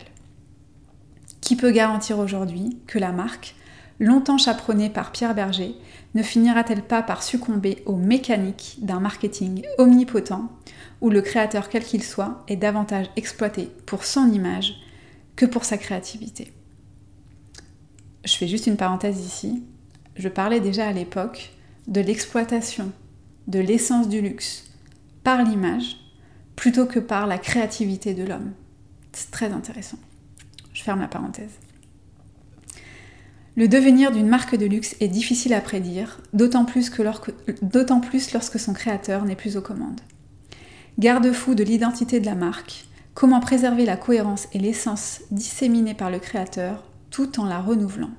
Qui peut garantir aujourd'hui que la marque, longtemps chaperonnée par Pierre Berger, ne finira-t-elle pas par succomber aux mécaniques d'un marketing omnipotent où le créateur quel qu'il soit est davantage exploité pour son image que pour sa créativité Je fais juste une parenthèse ici. Je parlais déjà à l'époque de l'exploitation de l'essence du luxe par l'image plutôt que par la créativité de l'homme. C'est très intéressant. Je ferme la parenthèse. Le devenir d'une marque de luxe est difficile à prédire, d'autant plus, plus, lorsque son créateur n'est plus aux commandes. Garde-fou de l'identité de la marque, comment préserver la cohérence et l'essence disséminée par le créateur tout en la renouvelant?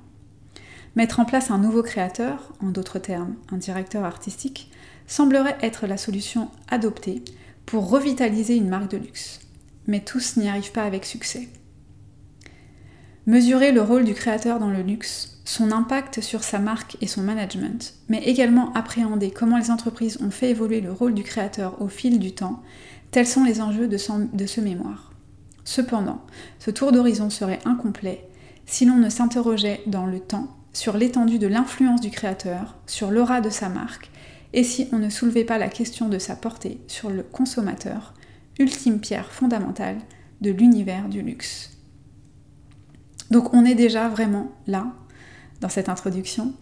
Mettre en place un nouveau créateur, en d'autres termes un directeur artistique, semblerait être la solution adoptée pour revitaliser une marque de luxe. Mais tous n'y arrivent pas avec succès. Mesurer le rôle du créateur dans le luxe, son impact sur sa marque et son management, mais également appréhender comment les entreprises ont fait évoluer le rôle du créateur au fil du temps, tels sont les enjeux de, ce mémoire. Cependant, ce tour d'horizon serait incomplet si l'on ne s'interrogeait dans le temps sur l'étendue de l'influence du créateur, sur l'aura de sa marque et si on ne soulevait pas la question de sa portée sur le consommateur, ultime pierre fondamentale de l'univers du luxe. Donc on est déjà vraiment là, dans cette introduction,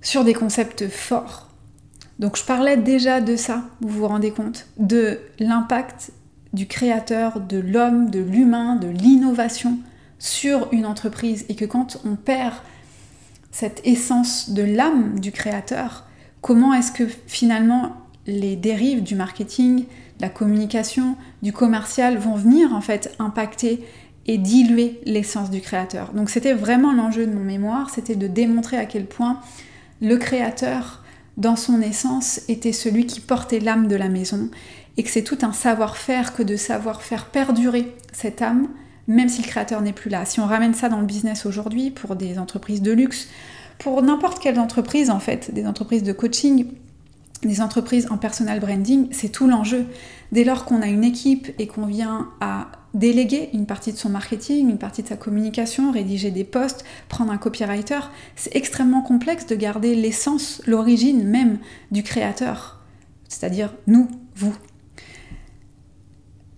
sur des concepts forts. Donc je parlais déjà de ça, vous vous rendez compte, de l'impact du créateur, de l'homme, de l'humain, de l'innovation sur une entreprise et que quand on perd cette essence de l'âme du créateur, comment est-ce que finalement les dérives du marketing, de la communication, du commercial vont venir en fait impacter et diluer l'essence du créateur? Donc c'était vraiment l'enjeu de mon mémoire, c'était de démontrer à quel point le créateur, dans son essence, était celui qui portait l'âme de la maison et que c'est tout un savoir-faire que de savoir faire perdurer cette âme, même si le créateur n'est plus là. Si on ramène ça dans le business aujourd'hui, pour des entreprises de luxe, pour n'importe quelle entreprise en fait, des entreprises de coaching, des entreprises en personal branding, c'est tout l'enjeu. Dès lors qu'on a une équipe et qu'on vient à déléguer une partie de son marketing, une partie de sa communication, rédiger des posts, prendre un copywriter, c'est extrêmement complexe de garder l'essence, l'origine même du créateur, c'est-à-dire nous, vous.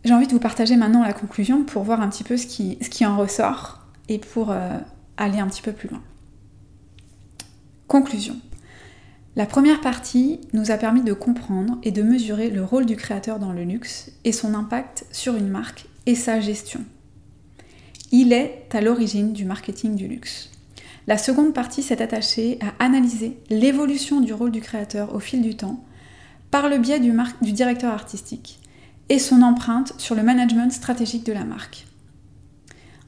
j'ai envie de vous partager maintenant la conclusion pour voir un petit peu ce qui, ce qui en ressort et pour euh, aller un petit peu plus loin. Conclusion. La première partie nous a permis de comprendre et de mesurer le rôle du créateur dans le luxe et son impact sur une marque et sa gestion. Il est à l'origine du marketing du luxe. La seconde partie s'est attachée à analyser l'évolution du rôle du créateur au fil du temps par le biais du, directeur artistique et son empreinte sur le management stratégique de la marque.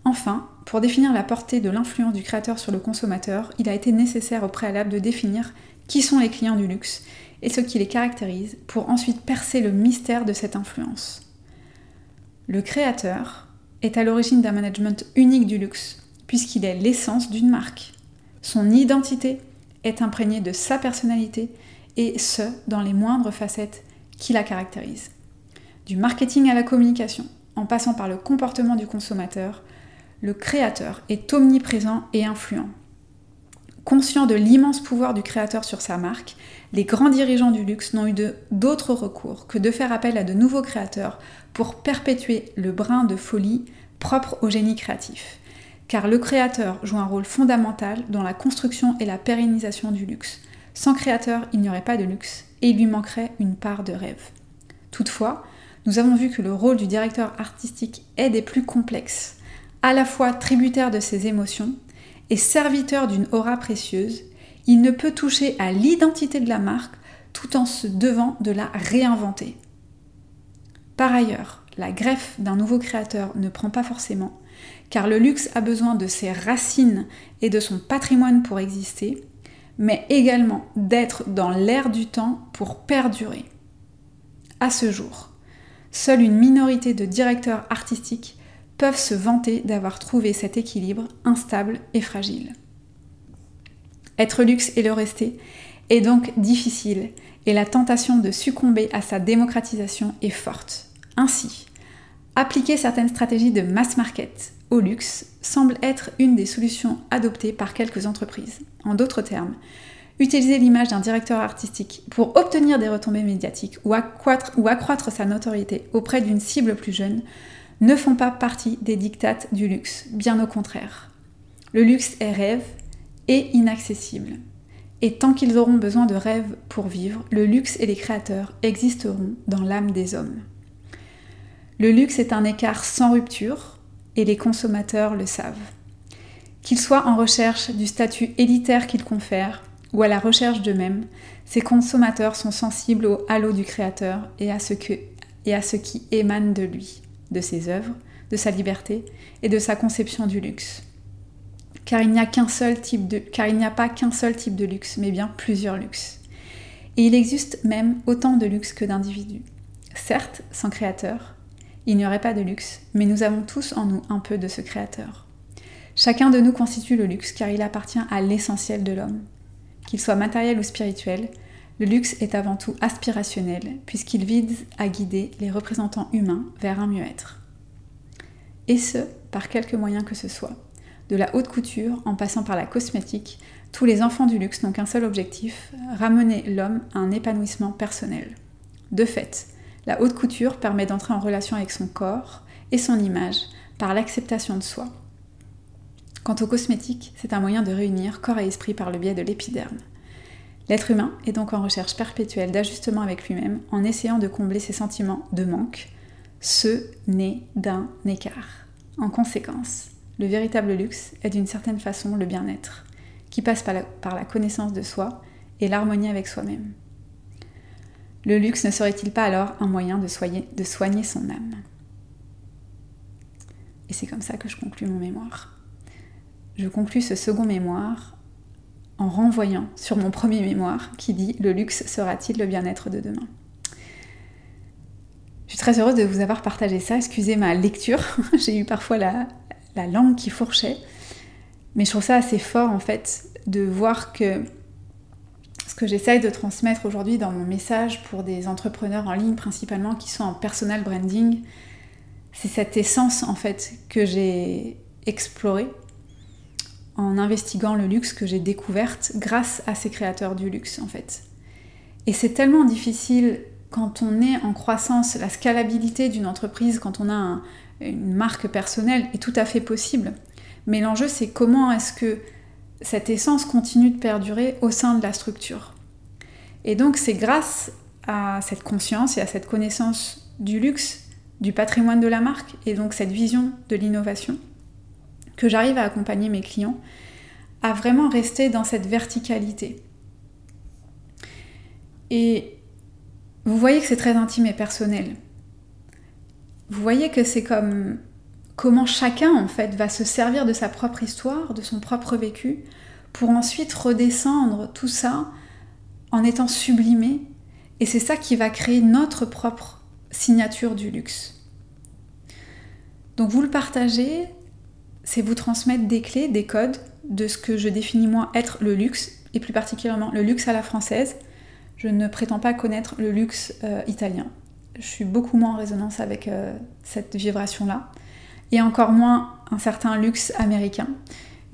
Enfin, pour définir la portée de l'influence du créateur sur le consommateur, il a été nécessaire au préalable de définir qui sont les clients du luxe et ce qui les caractérise pour ensuite percer le mystère de cette influence. Le créateur est à l'origine d'un management unique du luxe, puisqu'il est l'essence d'une marque. Son identité est imprégnée de sa personnalité, et ce, dans les moindres facettes qui la caractérisent. Du marketing à la communication, en passant par le comportement du consommateur, le créateur est omniprésent et influent. Conscient de l'immense pouvoir du créateur sur sa marque, les grands dirigeants du luxe n'ont eu d'autre recours que de faire appel à de nouveaux créateurs pour perpétuer le brin de folie propre au génie créatif. Car le créateur joue un rôle fondamental dans la construction et la pérennisation du luxe. Sans créateur, il n'y aurait pas de luxe et il lui manquerait une part de rêve. Toutefois, nous avons vu que le rôle du directeur artistique est des plus complexes, à la fois tributaire de ses émotions, et serviteur d'une aura précieuse, il ne peut toucher à l'identité de la marque tout en se devant de la réinventer. Par ailleurs, la greffe d'un nouveau créateur ne prend pas forcément, car le luxe a besoin de ses racines et de son patrimoine pour exister, mais également d'être dans l'air du temps pour perdurer. À ce jour, seule une minorité de directeurs artistiques peuvent se vanter d'avoir trouvé cet équilibre instable et fragile. Être luxe et le rester est donc difficile et la tentation de succomber à sa démocratisation est forte. Ainsi, appliquer certaines stratégies de mass market au luxe semble être une des solutions adoptées par quelques entreprises. En d'autres termes, utiliser l'image d'un directeur artistique pour obtenir des retombées médiatiques ou accroître, sa notoriété auprès d'une cible plus jeune ne font pas partie des dictates du luxe, bien au contraire. Le luxe est rêve et inaccessible. Et tant qu'ils auront besoin de rêves pour vivre, le luxe et les créateurs existeront dans l'âme des hommes. Le luxe est un écart sans rupture et les consommateurs le savent. Qu'ils soient en recherche du statut élitaire qu'ils confèrent ou à la recherche d'eux-mêmes, ces consommateurs sont sensibles au halo du créateur et à ce, et à ce qui émane de lui de ses œuvres, de sa liberté et de sa conception du luxe. Car il n'y a qu'un seul type de pas qu'un seul type de luxe, mais bien plusieurs luxes. Et il existe même autant de luxe que d'individus. Certes, sans créateur, il n'y aurait pas de luxe, mais nous avons tous en nous un peu de ce créateur. Chacun de nous constitue le luxe car il appartient à l'essentiel de l'homme. Qu'il soit matériel ou spirituel, le luxe est avant tout aspirationnel, puisqu'il vise à guider les représentants humains vers un mieux-être. Et ce, par quelque moyen que ce soit. De la haute couture en passant par la cosmétique, tous les enfants du luxe n'ont qu'un seul objectif, ramener l'homme à un épanouissement personnel. De fait, la haute couture permet d'entrer en relation avec son corps et son image par l'acceptation de soi. Quant aux cosmétiques, c'est un moyen de réunir corps et esprit par le biais de l'épiderme. L'être humain est donc en recherche perpétuelle d'ajustement avec lui-même en essayant de combler ses sentiments de manque, ceux nés d'un écart. En conséquence, le véritable luxe est d'une certaine façon le bien-être, qui passe par la, connaissance de soi et l'harmonie avec soi-même. Le luxe ne serait-il pas alors un moyen de soigner, de soigner son âme? Et c'est comme ça que je conclus mon mémoire. Je conclus ce second mémoire en renvoyant sur mon premier mémoire qui dit Le luxe sera-t-il le bien-être de demain? Je suis très heureuse de vous avoir partagé ça. Excusez ma lecture, j'ai eu parfois la, la langue qui fourchait. Mais je trouve ça assez fort en fait de voir que ce que j'essaye de transmettre aujourd'hui dans mon message pour des entrepreneurs en ligne principalement qui sont en personal branding, c'est cette essence en fait que j'ai explorée en investiguant le luxe que j'ai découverte grâce à ces créateurs du luxe en fait. Et c'est tellement difficile quand on est en croissance, la scalabilité d'une entreprise, quand on a une marque personnelle, est tout à fait possible. Mais l'enjeu, c'est comment est-ce que cette essence continue de perdurer au sein de la structure. Et donc, c'est grâce à cette conscience et à cette connaissance du luxe, du patrimoine de la marque, et donc cette vision de l'innovation, que j'arrive à accompagner mes clients à vraiment rester dans cette verticalité. Et vous voyez que c'est très intime et personnel. Vous voyez que c'est comme comment chacun en fait va se servir de sa propre histoire, de son propre vécu, pour ensuite redescendre tout ça en étant sublimé. Et c'est ça qui va créer notre propre signature du luxe. Donc vous le partagez, c'est vous transmettre des clés, des codes de ce que je définis moi être le luxe, et plus particulièrement le luxe à la française. Je ne prétends pas connaître le luxe euh, italien. Je suis beaucoup moins en résonance avec euh, cette vibration-là, et encore moins un certain luxe américain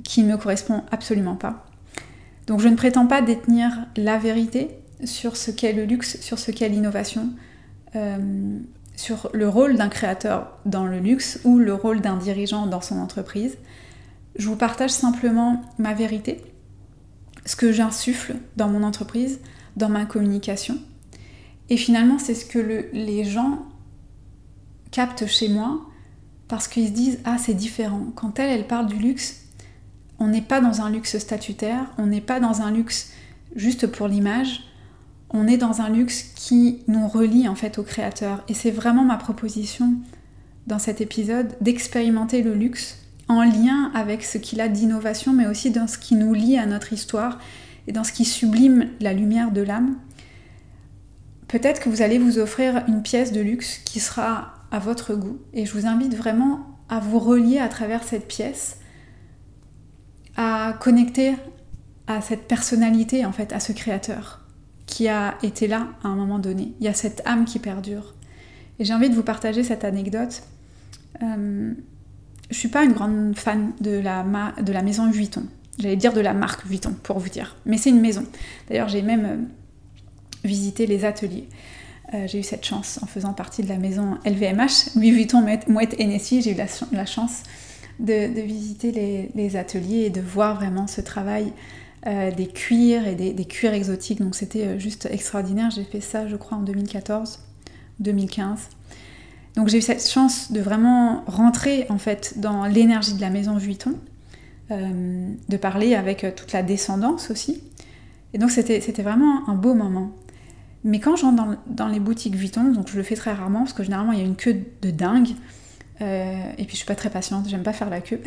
qui ne me correspond absolument pas. Donc je ne prétends pas détenir la vérité sur ce qu'est le luxe, sur ce qu'est l'innovation, euh, sur le rôle d'un créateur dans le luxe ou le rôle d'un dirigeant dans son entreprise. Je vous partage simplement ma vérité, ce que j'insuffle dans mon entreprise, dans ma communication. Et finalement, c'est ce que les gens captent chez moi parce qu'ils se disent Ah, c'est différent. Quand elle, elle parle du luxe, on n'est pas dans un luxe statutaire, on n'est pas dans un luxe juste pour l'image, on est dans un luxe qui nous relie en fait au créateur. Et c'est vraiment ma proposition dans cet épisode d'expérimenter le luxe en lien avec ce qu'il a d'innovation, mais aussi dans ce qui nous lie à notre histoire et dans ce qui sublime la lumière de l'âme. Peut-être que vous allez vous offrir une pièce de luxe qui sera à votre goût. Et je vous invite vraiment à vous relier à travers cette pièce, à connecter à cette personnalité, en fait, à ce créateur qui a été là à un moment donné. Il y a cette âme qui perdure. Et j'ai envie de vous partager cette anecdote. Euh, je suis pas une grande fan de la, de la maison Vuitton. J'allais dire de la marque Vuitton, pour vous dire. Mais c'est une maison. D'ailleurs, j'ai même visité les ateliers. Euh, j'ai eu cette chance en faisant partie de la maison LVMH, Louis Vuitton, Mouette Hennessy. J'ai eu la, chance de, visiter les, ateliers et de voir vraiment ce travail euh, des cuirs et des, cuirs exotiques. Donc c'était euh, juste extraordinaire. J'ai fait ça, je crois, en 2014, 2015. Donc j'ai eu cette chance de vraiment rentrer en fait dans l'énergie de la maison Vuitton, de parler avec toute la descendance aussi. Et donc c'était vraiment un beau moment. Mais quand j'entre dans, dans, les boutiques Vuitton, donc je le fais très rarement parce que généralement il y a une queue de dingue. Euh, et puis je suis pas très patiente, j'aime pas faire la queue.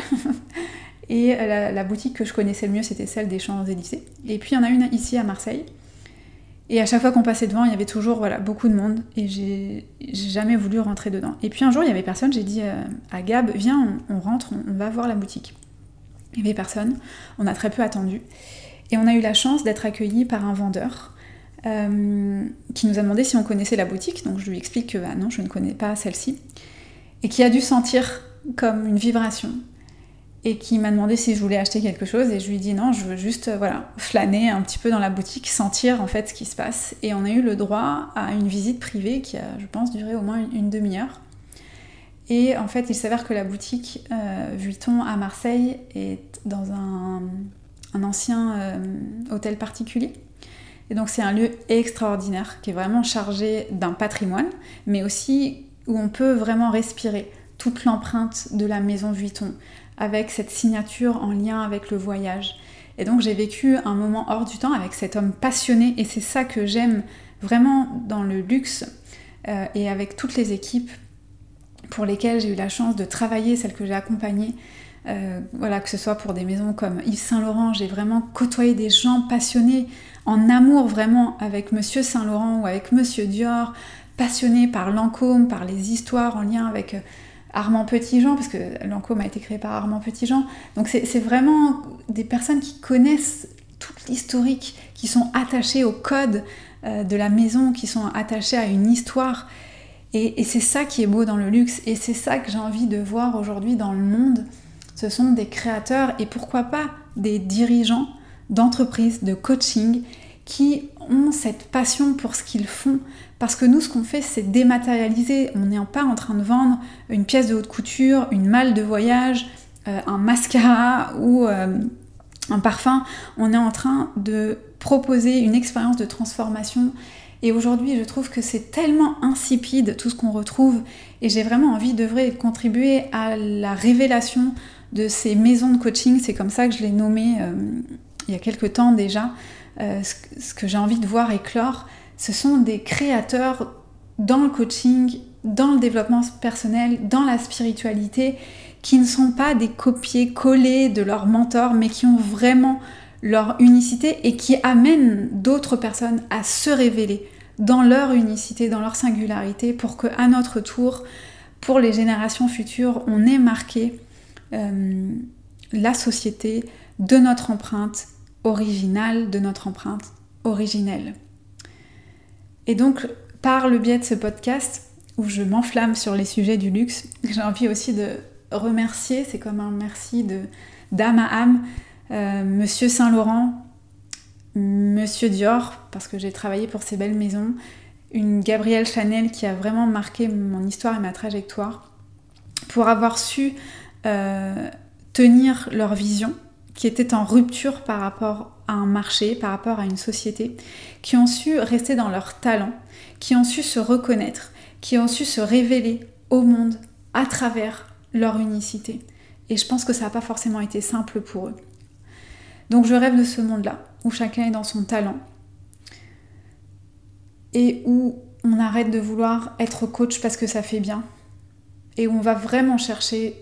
et la, boutique que je connaissais le mieux, c'était celle des Champs-Élysées. Et puis il y en a une ici à Marseille. Et à chaque fois qu'on passait devant, il y avait toujours voilà, beaucoup de monde. Et j'ai jamais voulu rentrer dedans. Et puis un jour, il y avait personne. J'ai dit euh, à Gab, viens, on, rentre, on, va voir la boutique. Il y avait personne. On a très peu attendu. Et on a eu la chance d'être accueillis par un vendeur euh, qui nous a demandé si on connaissait la boutique. Donc je lui explique que bah, non, je ne connais pas celle-ci. Et qui a dû sentir comme une vibration. Et qui m'a demandé si je voulais acheter quelque chose. Et je lui ai dit non, je veux juste euh, voilà, flâner un petit peu dans la boutique, sentir en fait ce qui se passe. Et on a eu le droit à une visite privée qui a, je pense, duré au moins une, demi-heure. Et en fait, il s'avère que la boutique euh, Vuitton à Marseille est dans un, ancien hôtel particulier et donc c'est un lieu extraordinaire qui est vraiment chargé d'un patrimoine, mais aussi où on peut vraiment respirer toute l'empreinte de la maison Vuitton, avec cette signature en lien avec le voyage. Et donc j'ai vécu un moment hors du temps avec cet homme passionné, et c'est ça que j'aime vraiment dans le luxe, euh, et avec toutes les équipes pour lesquelles j'ai eu la chance de travailler, celles que j'ai accompagnées, euh, voilà, que ce soit pour des maisons comme Yves Saint Laurent, j'ai vraiment côtoyé des gens passionnés, en amour vraiment avec Monsieur Saint Laurent ou avec Monsieur Dior, passionnés par Lancôme, par les histoires en lien avec euh, Armand Petitjean, parce que Lancôme a été créé par Armand Petitjean. Donc c'est vraiment des personnes qui connaissent toute l'historique, qui sont attachées au code euh, de la maison, qui sont attachées à une histoire. et c'est ça qui est beau dans le luxe, et c'est ça que j'ai envie de voir aujourd'hui dans le monde ce sont des créateurs et pourquoi pas des dirigeants d'entreprises, de coaching, qui ont cette passion pour ce qu'ils font. Parce que nous, ce qu'on fait, c'est dématérialiser. On n'est pas en train de vendre une pièce de haute couture, une malle de voyage, euh, un mascara ou euh, un parfum. On est en train de proposer une expérience de transformation. Et aujourd'hui, je trouve que c'est tellement insipide tout ce qu'on retrouve. Et j'ai vraiment envie d'œuvrer et de contribuer à la révélation de ces maisons de coaching. C'est comme ça que je l'ai nommé euh, il y a quelques temps déjà. ce que j'ai envie de voir éclore, ce sont des créateurs dans le coaching, dans le développement personnel, dans la spiritualité, qui ne sont pas des copiés collés de leurs mentors, mais qui ont vraiment leur unicité et qui amènent d'autres personnes à se révéler dans leur unicité, dans leur singularité, pour que à notre tour, pour les générations futures, on ait marqué euh, la société de notre empreinte originale, de notre empreinte originelle. Et donc, par le biais de ce podcast, où je m'enflamme sur les sujets du luxe, j'ai envie aussi de remercier, c'est comme un merci de d'âme à âme, euh, Monsieur Saint-Laurent, Monsieur Dior, parce que j'ai travaillé pour ces belles maisons, une Gabrielle Chanel qui a vraiment marqué mon histoire et ma trajectoire, pour avoir su euh, tenir leur vision, qui était en rupture par rapport à un marché, par rapport à une société, qui ont su rester dans leur talent, qui ont su se reconnaître, qui ont su se révéler au monde à travers leur unicité. Et je pense que ça n'a pas forcément été simple pour eux. Donc je rêve de ce monde-là, où chacun est dans son talent, et où on arrête de vouloir être coach parce que ça fait bien, et où on va vraiment chercher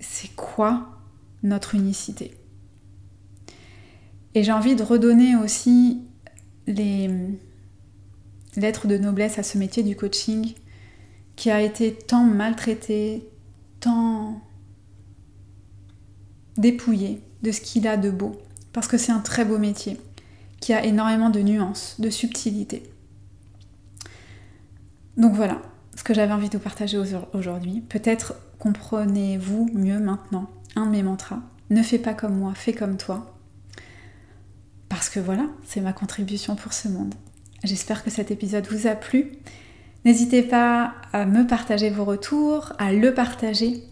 c'est quoi notre unicité? Et j'ai envie de redonner aussi les lettres de noblesse à ce métier du coaching qui a été tant maltraité, tant dépouillé de ce qu'il a de beau. Parce que c'est un très beau métier qui a énormément de nuances, de subtilité. Donc voilà ce que j'avais envie de vous partager aujourd'hui. Peut-être comprenez-vous mieux maintenant un de mes mantras. Ne fais pas comme moi, fais comme toi. Parce que voilà, c'est ma contribution pour ce monde. J'espère que cet épisode vous a plu. N'hésitez pas à me partager vos retours, à le partager,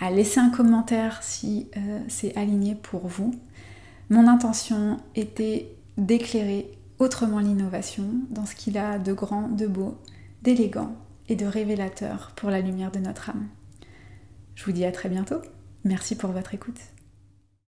à laisser un commentaire si euh, c'est aligné pour vous. Mon intention était d'éclairer autrement l'innovation dans ce qu'il a de grand, de beau, d'élégant et de révélateur pour la lumière de notre âme. Je vous dis à très bientôt. Merci pour votre écoute.